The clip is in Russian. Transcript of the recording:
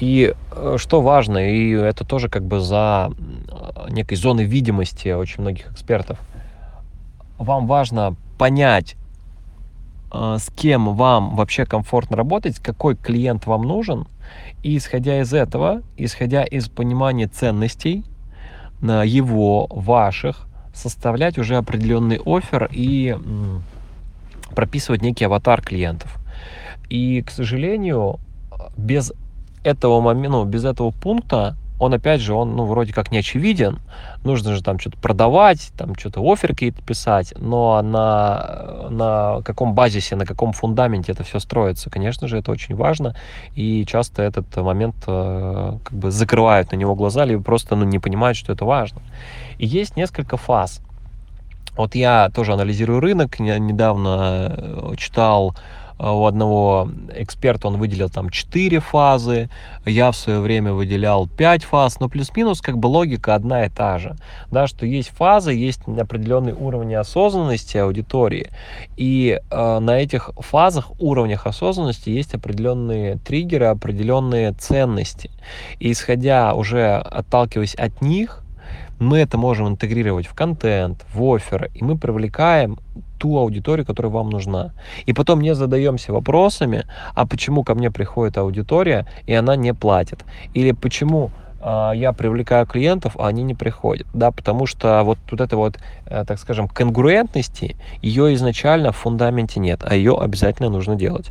И э, что важно, и это тоже как бы за некой зоной видимости очень многих экспертов, вам важно понять, э, с кем вам вообще комфортно работать, какой клиент вам нужен, и исходя из этого, исходя из понимания ценностей, его, ваших, составлять уже определенный офер и прописывать некий аватар клиентов. И, к сожалению, без этого момента, ну, без этого пункта он опять же, он, ну, вроде как не очевиден. Нужно же там что-то продавать, там что-то офер какие-то писать, но на, на каком базисе, на каком фундаменте это все строится, конечно же, это очень важно, и часто этот момент э, как бы закрывают на него глаза, либо просто ну, не понимают, что это важно. И есть несколько фаз. Вот я тоже анализирую рынок, я недавно э, читал а, у одного эксперта он выделил там 4 фазы, я в свое время выделял 5 фаз, но плюс-минус как бы логика одна и та же, да, что есть фазы, есть определенный уровень осознанности аудитории, и э, на этих фазах, уровнях осознанности есть определенные триггеры, определенные ценности, и исходя уже отталкиваясь от них, мы это можем интегрировать в контент, в офер, и мы привлекаем ту аудиторию, которая вам нужна. И потом не задаемся вопросами, а почему ко мне приходит аудитория, и она не платит. Или почему э, я привлекаю клиентов, а они не приходят. Да, потому что вот, вот это вот, э, так скажем, конгруентности, ее изначально в фундаменте нет, а ее обязательно нужно делать.